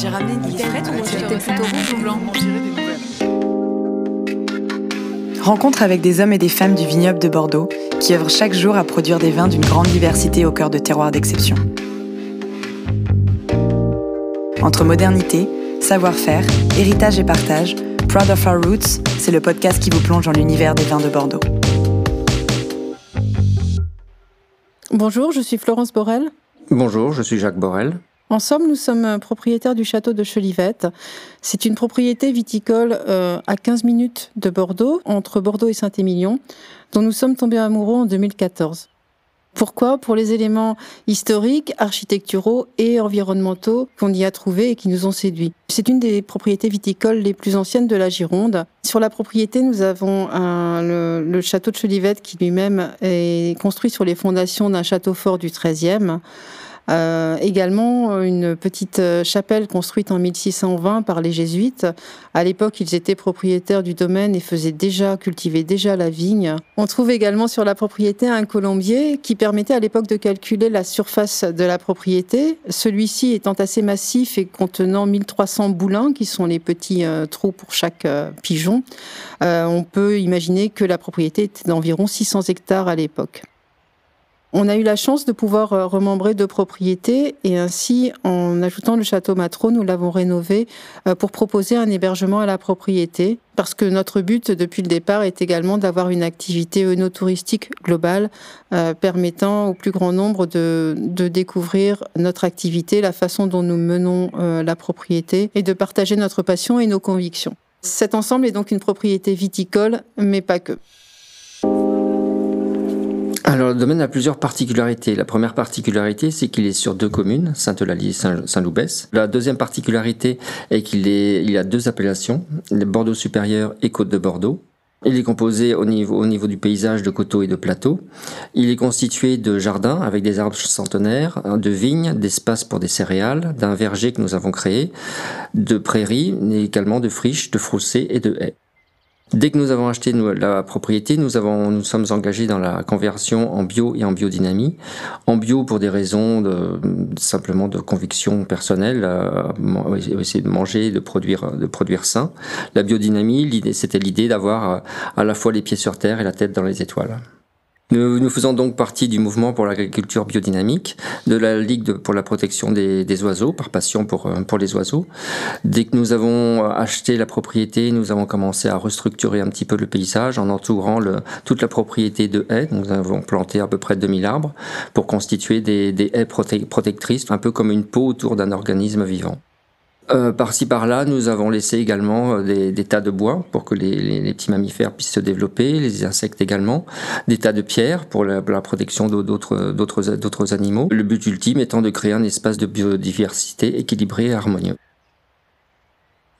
J'ai ramené une livrette ou C'était plutôt rouge ou blanc Rencontre avec des hommes et des femmes du vignoble de Bordeaux qui œuvrent chaque jour à produire des vins d'une grande diversité au cœur de terroirs d'exception. Entre modernité, savoir-faire, héritage et partage, Proud of Our Roots, c'est le podcast qui vous plonge dans l'univers des vins de Bordeaux. Bonjour, je suis Florence Borel. Bonjour, je suis Jacques Borel. Ensemble, nous sommes propriétaires du château de Chelivette. C'est une propriété viticole euh, à 15 minutes de Bordeaux, entre Bordeaux et Saint-Émilion, dont nous sommes tombés amoureux en 2014. Pourquoi? Pour les éléments historiques, architecturaux et environnementaux qu'on y a trouvés et qui nous ont séduits. C'est une des propriétés viticoles les plus anciennes de la Gironde. Sur la propriété, nous avons un, le, le, château de Chelivette qui lui-même est construit sur les fondations d'un château fort du XIIIe. Euh, également, une petite chapelle construite en 1620 par les jésuites. À l'époque, ils étaient propriétaires du domaine et faisaient déjà, cultivaient déjà la vigne. On trouve également sur la propriété un colombier qui permettait à l'époque de calculer la surface de la propriété. Celui-ci étant assez massif et contenant 1300 boulins, qui sont les petits euh, trous pour chaque euh, pigeon, euh, on peut imaginer que la propriété était d'environ 600 hectares à l'époque. On a eu la chance de pouvoir euh, remembrer deux propriétés et ainsi, en ajoutant le château Matro, nous l'avons rénové euh, pour proposer un hébergement à la propriété. Parce que notre but depuis le départ est également d'avoir une activité œnotouristique globale euh, permettant au plus grand nombre de, de, découvrir notre activité, la façon dont nous menons la propriété et de partager notre passion et nos convictions. Cet ensemble est donc une propriété viticole, mais pas que. Alors, le domaine a plusieurs particularités. La première particularité, c'est qu'il est sur deux communes, Sainte-Eulalie et Saint-Loubès. La deuxième particularité est qu'il est, il a deux appellations, Bordeaux supérieur et Côte de Bordeaux. Il est composé au niveau, au niveau du paysage de coteaux et de plateaux. Il est constitué de jardins avec des arbres centenaires, de vignes, d'espaces pour des céréales, d'un verger que nous avons créé, de prairies, mais également de friches, de froussées et de haies. Dès que nous avons acheté la propriété, nous avons, nous sommes engagés dans la conversion en bio et en biodynamie. En bio pour des raisons de, simplement de conviction personnelle, euh, essayer de manger, de produire, de produire sain. La biodynamie, c'était l'idée d'avoir euh, à la fois les pieds sur terre et la tête dans les étoiles. Nous, nous, faisons donc partie du mouvement pour l'agriculture biodynamique, de la Ligue pour la protection des, oiseaux, par passion pour, pour les oiseaux. Dès que nous avons acheté la propriété, nous avons commencé à restructurer un petit peu le paysage en entourant toute la propriété de haies. Nous avons planté à peu près 2000 arbres pour constituer des haies protectrices, un peu comme une peau autour d'un organisme vivant. Euh, Par-ci par-là, nous avons laissé également des, des, tas de bois pour que les, petits mammifères puissent se développer, les insectes également, des tas de pierres pour la, la protection d'autres d'autres animaux. Le but ultime étant de créer un espace de biodiversité équilibré et harmonieux.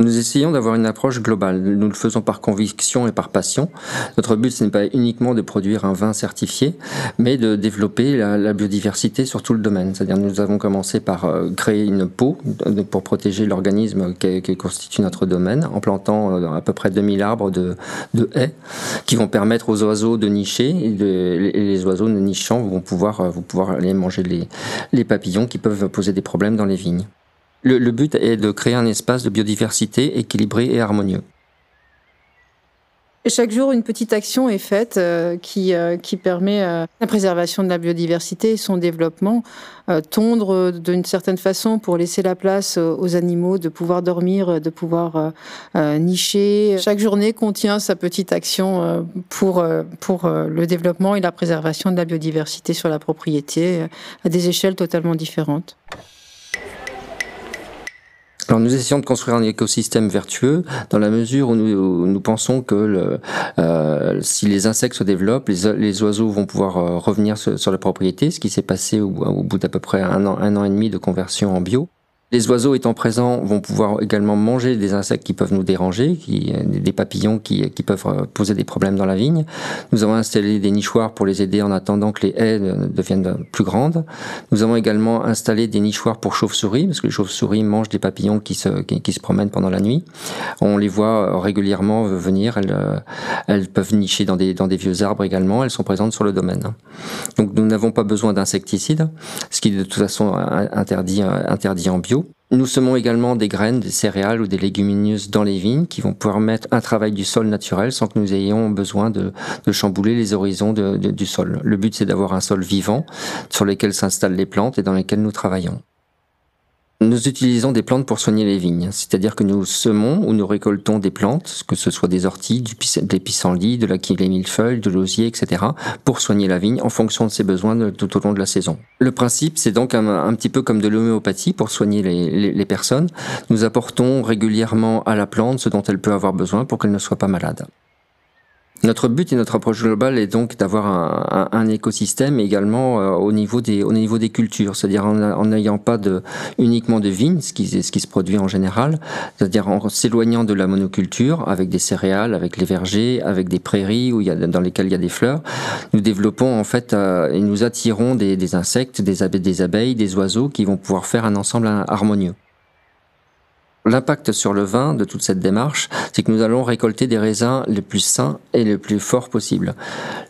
Nous essayons d'avoir une approche globale. Nous le faisons par conviction et par passion. Notre but, ce n'est pas uniquement de produire un vin certifié, mais de développer la, biodiversité sur tout le domaine. C'est-à-dire, nous avons commencé par euh, créer une peau pour protéger l'organisme qui, constitue notre domaine, en plantant euh, à peu près 2000 arbres de, haies qui vont permettre aux oiseaux de nicher et, les oiseaux nichant vont pouvoir, euh, vont pouvoir aller manger les papillons qui peuvent poser des problèmes dans les vignes. Le, but est de créer un espace de biodiversité équilibré et harmonieux. Chaque jour, une petite action est faite euh, qui, euh, qui permet euh, la préservation de la biodiversité et son développement. tondre d'une certaine façon pour laisser la place aux animaux de pouvoir dormir, de pouvoir nicher. Chaque journée contient sa petite action pour le développement et la préservation de la biodiversité sur la propriété à des échelles totalement différentes. Alors nous essayons de construire un écosystème vertueux dans la mesure où nous, pensons que euh, si les insectes se développent, les, oiseaux vont pouvoir euh, revenir sur, sur, la propriété, ce qui s'est passé au, au bout d'à peu près un an, un an et demi de conversion en bio. Les oiseaux étant présents vont pouvoir également manger des insectes qui peuvent nous déranger, des papillons qui, peuvent poser des problèmes dans la vigne. Nous avons installé des nichoirs pour les aider en attendant que les haies deviennent plus grandes. Nous avons également installé des nichoirs pour chauves-souris, parce que les chauves-souris mangent des papillons qui se, promènent pendant la nuit. On les voit régulièrement venir, elles, elles peuvent nicher dans des, vieux arbres également, elles sont présentes sur le domaine. Donc nous n'avons pas besoin d'insecticides, ce qui est de toute façon interdit en bio. Nous semons également des graines, des céréales ou des légumineuses dans les vignes qui vont permettre un travail du sol naturel sans que nous ayons besoin de, chambouler les horizons du sol. Le but c'est d'avoir un sol vivant sur lequel s'installent les plantes et dans lesquelles nous travaillons. Nous utilisons des plantes pour soigner les vignes, c'est-à-dire que nous semons ou nous récoltons des plantes, que ce soit des orties, des pissenlits, de la millefeuille, de l'osier, etc., pour soigner la vigne en fonction de ses besoins tout au long de la saison. Le principe, c'est donc un, petit peu comme de l'homéopathie pour soigner les personnes. Nous apportons régulièrement à la plante ce dont elle peut avoir besoin pour qu'elle ne soit pas malade. Notre but et notre approche globale est donc d'avoir un, écosystème également euh, au niveau des au niveau des cultures, c'est-à-dire en n'ayant pas de uniquement de vignes, ce qui ce qui se produit en général, c'est-à-dire en s'éloignant de la monoculture avec des céréales, avec les vergers, avec des prairies où il y a dans lesquelles il y a des fleurs, nous développons en fait euh, et nous attirons des, des insectes, des abeilles, des oiseaux qui vont pouvoir faire un ensemble harmonieux. L'impact sur le vin de toute cette démarche, c'est que nous allons récolter des raisins les plus sains et les plus forts possibles.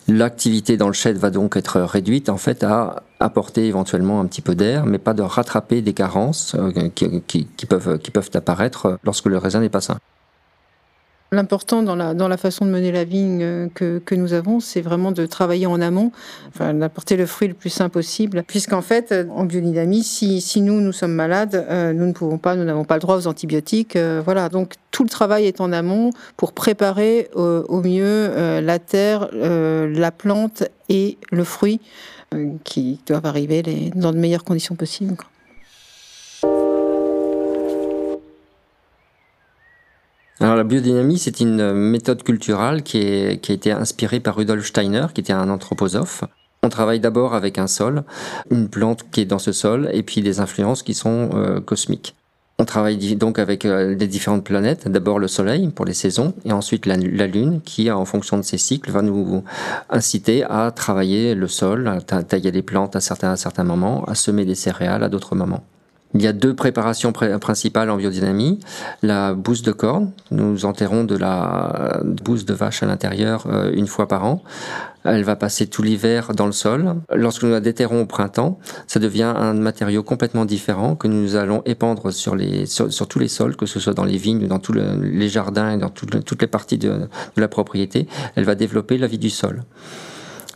L'activité dans le chêne va donc être réduite en fait à apporter éventuellement un petit peu d'air, mais pas de rattraper des carences euh, qui, peuvent, qui peuvent apparaître lorsque le raisin n'est pas sain. L'important dans la, dans la façon de mener la vigne euh, que, que nous avons, c'est vraiment de travailler en amont, enfin, d'apporter le fruit le plus sain possible. Puisqu'en fait, en biodynamie, si, si nous, nous sommes malades, euh, nous ne pouvons pas, nous n'avons pas le droit aux antibiotiques. Euh, voilà, donc tout le travail est en amont pour préparer au mieux la terre, la plante et le fruit qui doivent arriver les, dans de meilleures conditions possibles. Alors la biodynamie, c'est une méthode culturelle qui, est, qui a été inspirée par Rudolf Steiner, qui était un anthroposophe. On travaille d'abord avec un sol, une plante qui est dans ce sol, et puis des influences qui sont euh, cosmiques. On travaille donc avec euh, des différentes planètes. D'abord le Soleil pour les saisons, et ensuite la, la, Lune qui, en fonction de ses cycles, va nous inciter à travailler le sol, à tailler les plantes à certains, à certains moments, à semer des céréales à d'autres moments. Il y a deux préparations principales en biodynamie. La bouse de corne, nous enterrons de la bouse de vache à l'intérieur euh, une fois par an. Elle va passer tout l'hiver dans le sol. Lorsque nous la déterrons au printemps, ça devient un matériau complètement différent que nous allons épandre sur, les, sur, tous les sols, que ce soit dans les vignes, dans tous les jardins dans toutes les parties de la propriété. Elle va développer la vie du sol.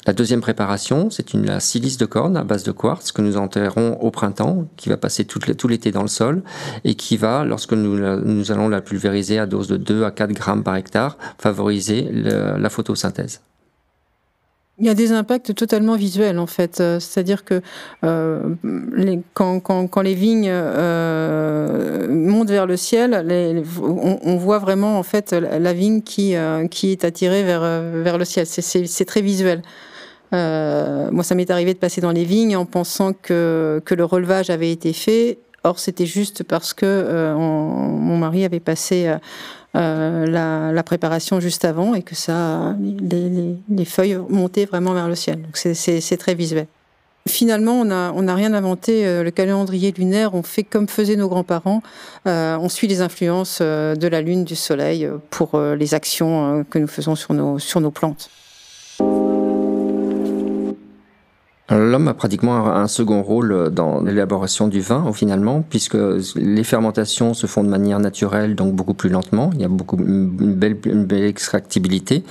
La deuxième préparation, c'est une la silice de corne à base de quartz que nous enterrons au printemps, qui va passer tout l'été dans le sol et qui va, lorsque nous, allons la pulvériser à dose de 2 à 4 grammes par hectare, favoriser la photosynthèse. Il y a des impacts totalement visuels en fait, euh, c'est-à-dire que euh, quand, les vignes euh, montent vers le ciel, on, voit vraiment en fait la vigne qui, est attirée vers le ciel. C'est très visuel. Euh, moi, ça m'est arrivé de passer dans les vignes en pensant que, que le relevage avait été fait. Or, c'était juste parce que euh, mon mari avait passé euh, la, la, préparation juste avant et que ça, les, les, feuilles montaient vraiment vers le ciel. Donc, c'est très visuel. Finalement, on n'a on a rien inventé. Euh, le calendrier lunaire, on fait comme faisaient nos grands-parents. Euh, on suit les influences de la lune, du soleil pour les actions que nous faisons sur nos, sur nos plantes. L'homme a pratiquement un second rôle dans l'élaboration du vin, finalement, puisque les fermentations se font de manière naturelle, donc beaucoup plus lentement. Il y a beaucoup une belle, une belle extractibilité,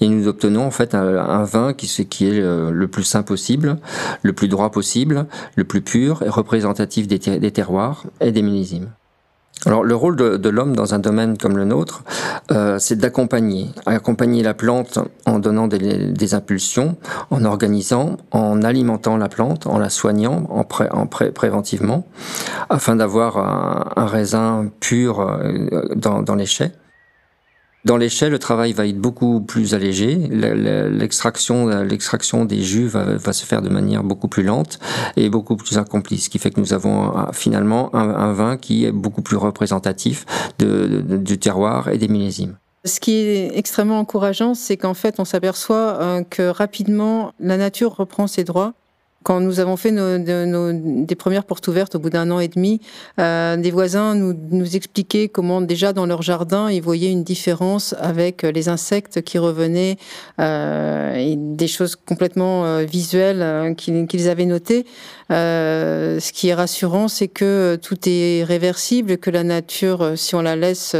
et nous obtenons en fait un, vin qui, est le, plus sain possible, le plus droit possible, le plus pur et représentatif des, des terroirs et des millésimes. Alors le rôle de, de l'homme dans un domaine comme le nôtre, euh, c'est d'accompagner, accompagner la plante en donnant des, des, impulsions, en organisant, en alimentant la plante, en la soignant, en, pré, en pré, préventivement, afin d'avoir un, un, raisin pur euh, dans, dans les chais. Dans l'échelle, le travail va être beaucoup plus allégé. L'extraction, l'extraction des jus va, se faire de manière beaucoup plus lente et beaucoup plus accomplie, ce qui fait que nous avons finalement un, vin qui est beaucoup plus représentatif du terroir et des millésimes. Ce qui est extrêmement encourageant, c'est qu'en fait, on s'aperçoit euh, que rapidement, la nature reprend ses droits Quand nous avons fait nos, des premières portes ouvertes au bout d'un an et demi, euh, des voisins nous, nous expliquaient comment déjà dans leur jardin ils voyaient une différence avec les insectes qui revenaient euh, et des choses complètement euh, visuelles euh, qu'ils avaient notées. Euh, ce qui est rassurant, c'est que tout est réversible, que la nature, si on la laisse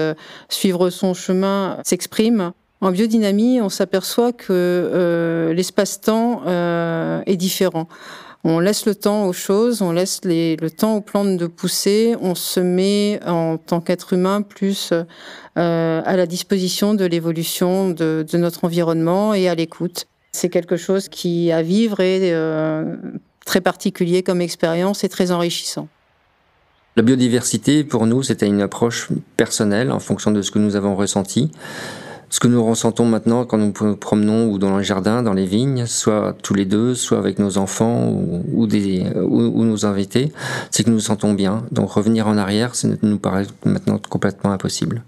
suivre son chemin, s'exprime. En biodynamie, on s'aperçoit que euh, l'espace-temps euh, est différent. On laisse le temps aux choses, on laisse le temps aux plantes de pousser, on se met en tant qu'être humain plus euh, à la disposition de l'évolution de, notre environnement et à l'écoute. C'est quelque chose qui à vivre est très particulier comme expérience et très enrichissant. La biodiversité, pour nous, c'était une approche personnelle en fonction de ce que nous avons ressenti ce que nous ressentons maintenant quand nous nous promenons ou dans les jardins, dans les vignes, soit tous les deux, soit avec nos enfants ou, des, ou, ou, nos invités, c'est que nous nous sentons bien. Donc revenir en arrière, ça nous paraît maintenant complètement impossible.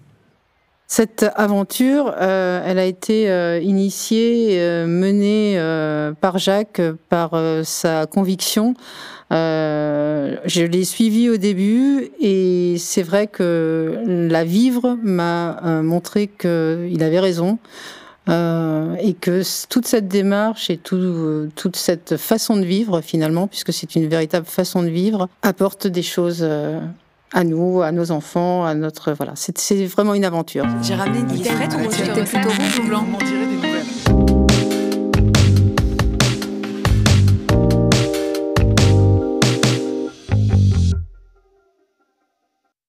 Cette aventure, euh, elle a été euh, initiée, euh, menée par Jacques, par sa conviction. Je l'ai suivi au début et c'est vrai que la vivre m'a montré qu'il avait raison. et que toute cette démarche et tout, toute cette façon de vivre finalement, puisque c'est une véritable façon de vivre, apporte des choses à nous, à nos enfants, à notre voilà. C'est vraiment une aventure. J'ai ramené des frites ou c'était plutôt rouge ou blanc On dirait des nouvelles.